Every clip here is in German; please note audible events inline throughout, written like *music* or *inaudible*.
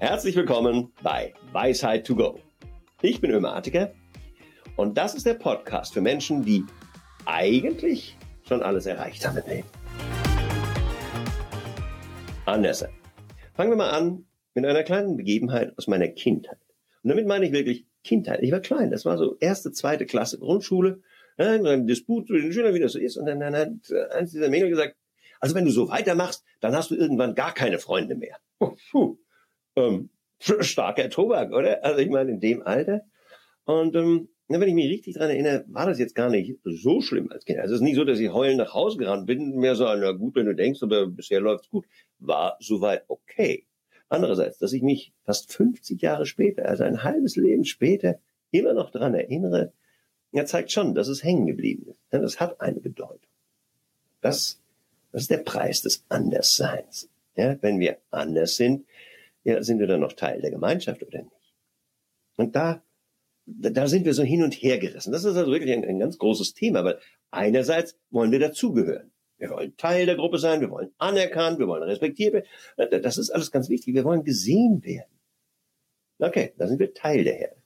Herzlich willkommen bei Weisheit to Go. Ich bin Ömer Atiker und das ist der Podcast für Menschen, die eigentlich schon alles erreicht haben im Leben. Anders. Fangen wir mal an mit einer kleinen Begebenheit aus meiner Kindheit. Und damit meine ich wirklich Kindheit. Ich war klein, das war so erste, zweite Klasse Grundschule. Ein Disput zwischen den Schülern, wie das so ist. Und dann, dann hat eins dieser Mädel gesagt, also wenn du so weitermachst, dann hast du irgendwann gar keine Freunde mehr. Oh, puh. Ähm, *laughs* starker Tobak, oder? Also ich meine, in dem Alter. Und ähm, wenn ich mich richtig dran erinnere, war das jetzt gar nicht so schlimm als Kind. Also es ist nicht so, dass ich heulend nach Hause gerannt bin, mehr so, na gut, wenn du denkst, aber bisher läuft's gut. War soweit okay. Andererseits, dass ich mich fast 50 Jahre später, also ein halbes Leben später, immer noch dran erinnere, ja, zeigt schon, dass es hängen geblieben ist. Denn das hat eine Bedeutung. Das, das ist der Preis des Andersseins. Ja, wenn wir anders sind, ja, sind wir dann noch Teil der Gemeinschaft oder nicht? Und da, da sind wir so hin und her gerissen. Das ist also wirklich ein, ein ganz großes Thema, weil einerseits wollen wir dazugehören. Wir wollen Teil der Gruppe sein, wir wollen anerkannt, wir wollen respektiert werden. Das ist alles ganz wichtig. Wir wollen gesehen werden. Okay, da sind wir Teil der Herde.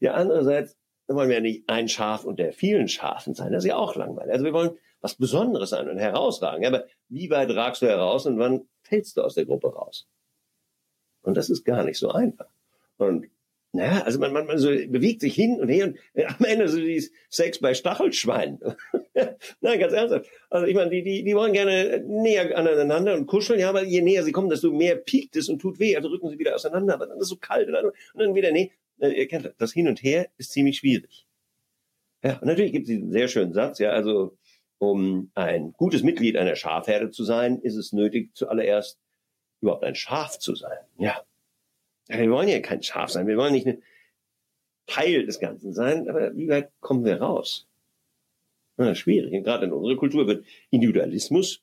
Ja, andererseits wollen wir ja nicht ein Schaf unter vielen Schafen sein. Das ist ja auch langweilig. Also wir wollen was Besonderes sein und herausragen. Aber wie weit ragst du heraus und wann fällst du aus der Gruppe raus? Und das ist gar nicht so einfach. Und naja, also man, man, man so bewegt sich hin und her und äh, am Ende so dieses Sex bei Stachelschweinen. *laughs* Nein, ganz ernsthaft. Also ich meine, die, die, die wollen gerne näher aneinander und kuscheln, ja, aber je näher sie kommen, desto mehr piekt es und tut weh, also rücken sie wieder auseinander, aber dann ist es so kalt und dann, und dann wieder, nee, äh, ihr kennt das, das Hin und Her ist ziemlich schwierig. Ja, und natürlich gibt es diesen sehr schönen Satz, ja, also um ein gutes Mitglied einer Schafherde zu sein, ist es nötig, zuallererst überhaupt ein Schaf zu sein. Ja. Wir wollen ja kein Schaf sein, wir wollen nicht ein Teil des Ganzen sein, aber wie weit kommen wir raus? Ja, schwierig. Und gerade in unserer Kultur wird Individualismus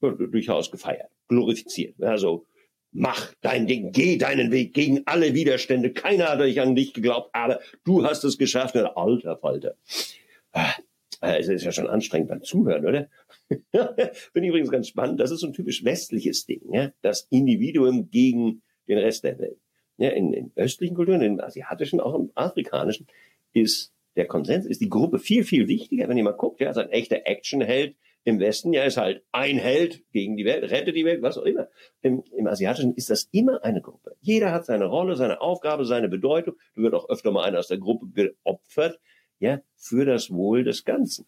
durchaus gefeiert, glorifiziert. Also mach dein Ding, geh deinen Weg gegen alle Widerstände. Keiner hat euch an dich geglaubt, aber du hast es geschafft. Alter Falter. Ah, es ist ja schon anstrengend beim Zuhören, oder? *laughs* Bin übrigens ganz spannend. Das ist so ein typisch westliches Ding, ja? das Individuum gegen den Rest der Welt. Ja, in, in östlichen Kulturen, in asiatischen, auch im afrikanischen, ist der Konsens, ist die Gruppe viel, viel wichtiger. Wenn ihr mal guckt, ja, also ein echter Actionheld im Westen, ja, ist halt ein Held gegen die Welt, rettet die Welt, was auch immer. Im, Im Asiatischen ist das immer eine Gruppe. Jeder hat seine Rolle, seine Aufgabe, seine Bedeutung. Da wird auch öfter mal einer aus der Gruppe geopfert, ja, für das Wohl des Ganzen.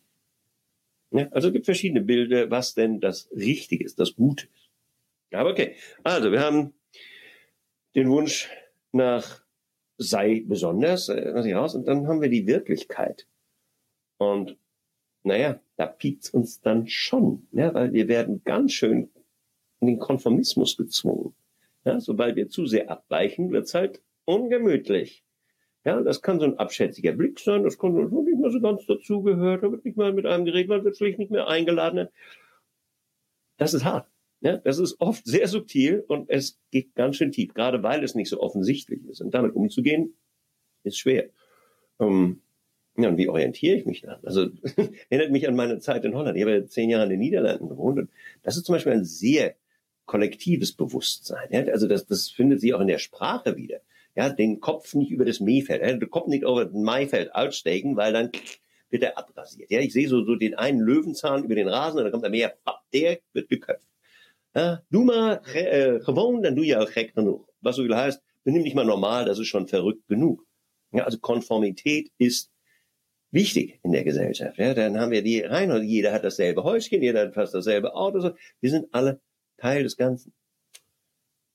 Ja, also es gibt verschiedene Bilder, was denn das Richtige ist, das Gute ist. Aber okay, also wir haben den Wunsch nach sei besonders, äh, was ich raus, und dann haben wir die Wirklichkeit. Und naja, da piekt uns dann schon, ja, weil wir werden ganz schön in den Konformismus gezwungen. Ja, sobald wir zu sehr abweichen, wird's halt ungemütlich. Ja, das kann so ein abschätziger Blick sein, das kann nicht mehr so ganz dazugehört, da wird nicht mal mit einem geredet, man wird schlicht nicht mehr eingeladen. Das ist hart. Ja, das ist oft sehr subtil und es geht ganz schön tief, gerade weil es nicht so offensichtlich ist. Und damit umzugehen, ist schwer. Ähm, ja, und wie orientiere ich mich dann? Also *laughs* erinnert mich an meine Zeit in Holland. Ich habe ja zehn Jahre in den Niederlanden gewohnt und das ist zum Beispiel ein sehr kollektives Bewusstsein. Ja? Also das, das findet sich auch in der Sprache wieder. Ja, den Kopf nicht über das Mähfeld, ja? den Kopf nicht über das Maifeld aussteigen, weil dann wird er abrasiert. Ja, ich sehe so, so den einen Löwenzahn über den Rasen und dann kommt der Meer, der wird geköpft. Ja, du mal äh, gewoon, dann du ja auch gek genug. Was so viel heißt, benimm dich mal normal, das ist schon verrückt genug. Ja, also Konformität ist wichtig in der Gesellschaft. Ja, dann haben wir die rein und jeder hat dasselbe Häuschen, jeder hat fast dasselbe Auto. Wir sind alle Teil des Ganzen.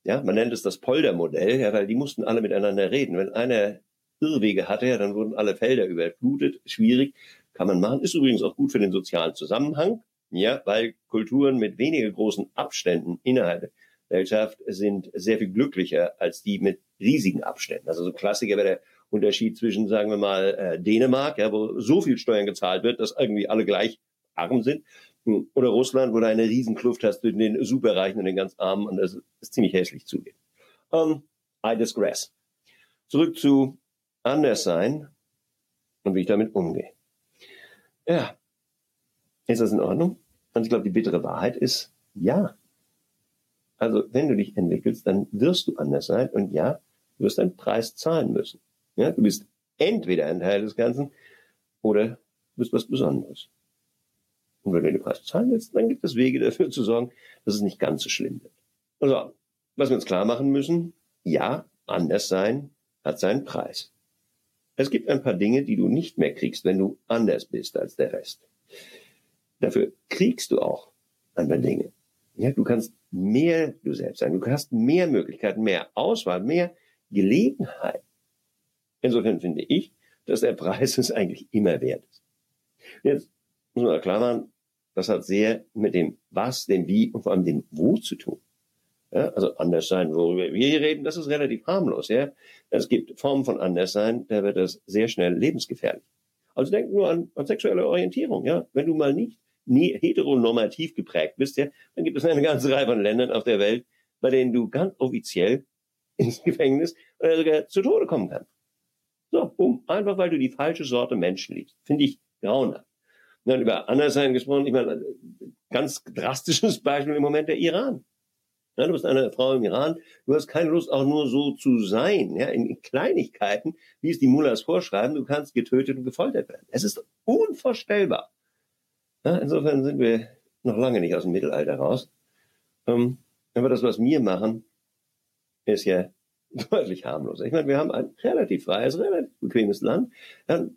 Ja, man nennt es das Poldermodell, ja, weil die mussten alle miteinander reden. Wenn einer Irrwege hatte, ja, dann wurden alle Felder überflutet. Schwierig, kann man machen. Ist übrigens auch gut für den sozialen Zusammenhang. Ja, weil Kulturen mit weniger großen Abständen innerhalb der Gesellschaft sind sehr viel glücklicher als die mit riesigen Abständen. Also so Klassiker wäre der Unterschied zwischen, sagen wir mal, äh, Dänemark, ja, wo so viel Steuern gezahlt wird, dass irgendwie alle gleich arm sind, oder Russland, wo du eine Riesenkluft hast zwischen den Superreichen und den ganz Armen und das ist ziemlich hässlich zugeht. Um, I digress. Zurück zu anders sein und wie ich damit umgehe. Ja. Ist das in Ordnung? Und ich glaube, die bittere Wahrheit ist ja. Also wenn du dich entwickelst, dann wirst du anders sein und ja, du wirst einen Preis zahlen müssen. Ja, du bist entweder ein Teil des Ganzen oder du bist was Besonderes. Und wenn du den Preis zahlen willst, dann gibt es Wege dafür zu sorgen, dass es nicht ganz so schlimm wird. Also, was wir uns klar machen müssen, ja, anders sein hat seinen Preis. Es gibt ein paar Dinge, die du nicht mehr kriegst, wenn du anders bist als der Rest. Dafür kriegst du auch ein paar Dinge. Ja, du kannst mehr du selbst sein. Du hast mehr Möglichkeiten, mehr Auswahl, mehr Gelegenheit. Insofern finde ich, dass der Preis es eigentlich immer wert ist. Jetzt muss man klar machen, das hat sehr mit dem Was, dem Wie und vor allem dem Wo zu tun. Ja, also anders sein, worüber wir hier reden, das ist relativ harmlos. Ja? Es gibt Formen von Anderssein, da wird das sehr schnell lebensgefährlich. Also denk nur an, an sexuelle Orientierung. Ja? Wenn du mal nicht nie heteronormativ geprägt bist, ja, dann gibt es eine ganze Reihe von Ländern auf der Welt, bei denen du ganz offiziell ins Gefängnis oder sogar zu Tode kommen kannst. So, um, einfach weil du die falsche Sorte Menschen liebst. Finde ich grauenhaft. Dann über Anderssein gesprochen, ich meine, ganz drastisches Beispiel im Moment der Iran. Ja, du bist eine Frau im Iran, du hast keine Lust auch nur so zu sein, ja, in Kleinigkeiten, wie es die Mullahs vorschreiben, du kannst getötet und gefoltert werden. Es ist unvorstellbar. Ja, insofern sind wir noch lange nicht aus dem Mittelalter raus. Ähm, aber das, was wir machen, ist ja *laughs* deutlich harmloser. Ich meine, wir haben ein relativ freies, relativ bequemes Land. Ja,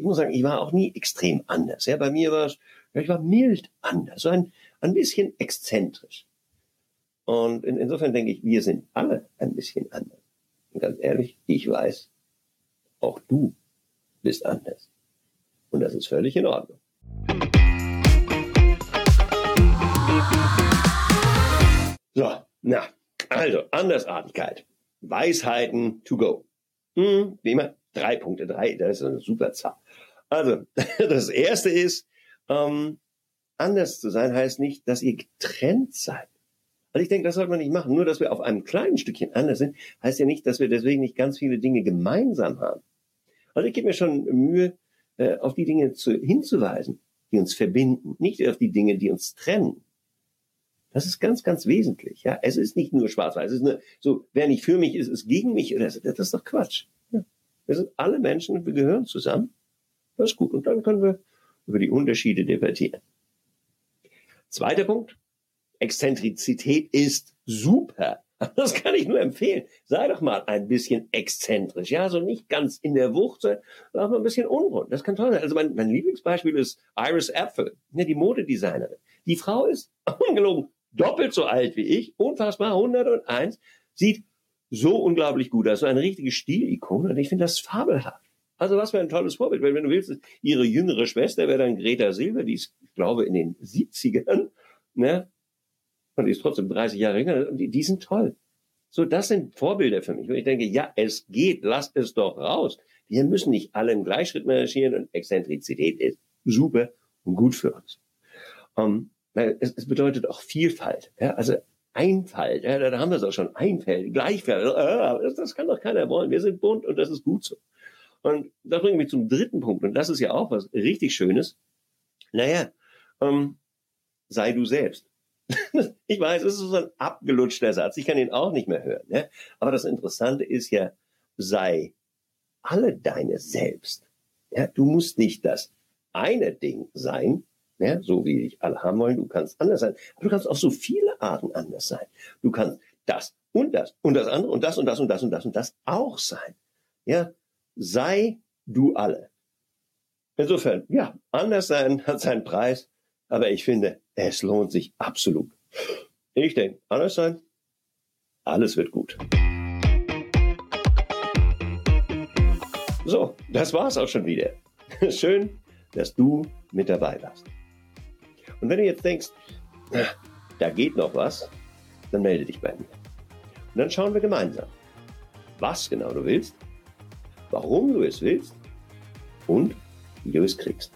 ich muss sagen, ich war auch nie extrem anders. Ja, bei mir war es, ich war mild anders, so ein, ein bisschen exzentrisch. Und in, insofern denke ich, wir sind alle ein bisschen anders. Und ganz ehrlich, ich weiß, auch du bist anders. Und das ist völlig in Ordnung. So, na, also Andersartigkeit. Weisheiten to go. Hm, wie immer, drei Punkte, drei, das ist eine super Zahl. Also, *laughs* das erste ist, ähm, anders zu sein heißt nicht, dass ihr getrennt seid. Also ich denke, das sollte man nicht machen. Nur, dass wir auf einem kleinen Stückchen anders sind, heißt ja nicht, dass wir deswegen nicht ganz viele Dinge gemeinsam haben. Also ich gebe mir schon Mühe, äh, auf die Dinge zu, hinzuweisen, die uns verbinden, nicht auf die Dinge, die uns trennen. Das ist ganz, ganz wesentlich. Ja, es ist nicht nur schwarz-weiß. Es ist nur so, wer nicht für mich ist, ist gegen mich. Das ist doch Quatsch. Ja. Wir sind alle Menschen und wir gehören zusammen. Das ist gut. Und dann können wir über die Unterschiede debattieren. Zweiter Punkt. Exzentrizität ist super. *laughs* Das kann ich nur empfehlen. Sei doch mal ein bisschen exzentrisch. Ja, so nicht ganz in der Wucht, sondern auch mal ein bisschen unrund. Das kann toll sein. Also mein, mein Lieblingsbeispiel ist Iris Apfel, ja, die Modedesignerin. Die Frau ist *laughs* ungelogen doppelt so alt wie ich, unfassbar 101, sieht so unglaublich gut aus, so eine richtige Stilikone und ich finde das fabelhaft. Also was für ein tolles Vorbild. Wenn, wenn du willst, ihre jüngere Schwester wäre dann Greta Silber, die ist, ich glaube, in den 70ern, ne? Und die ist trotzdem 30 Jahre jünger. Und die, die sind toll. So, das sind Vorbilder für mich. Und ich denke, ja, es geht, lasst es doch raus. Wir müssen nicht alle im Gleichschritt marschieren und Exzentrizität ist super und gut für uns. Um, weil es, es bedeutet auch Vielfalt. Ja? Also Einfalt, ja, da haben wir es auch schon, Einfältig, Gleichfältig, äh, das, das kann doch keiner wollen. Wir sind bunt und das ist gut so. Und das bringt mich zum dritten Punkt, und das ist ja auch was richtig Schönes. Naja, ähm, sei du selbst. *laughs* ich weiß, es ist so ein abgelutschter Satz, ich kann ihn auch nicht mehr hören. Ja? Aber das Interessante ist ja, sei alle deine selbst. Ja, du musst nicht das eine Ding sein, ja, so wie ich alle haben wollen. Du kannst anders sein. Aber du kannst auf so viele Arten anders sein. Du kannst das und das und das andere und das und das und das und das und das auch sein. Ja, sei du alle. Insofern, ja, anders sein *laughs* hat seinen Preis, aber ich finde, es lohnt sich absolut. Ich denke, anders sein, alles wird gut. So, das war's auch schon wieder. *laughs* Schön, dass du mit dabei warst. Und wenn du jetzt denkst, da geht noch was, dann melde dich bei mir. Und dann schauen wir gemeinsam, was genau du willst, warum du es willst und wie du es kriegst.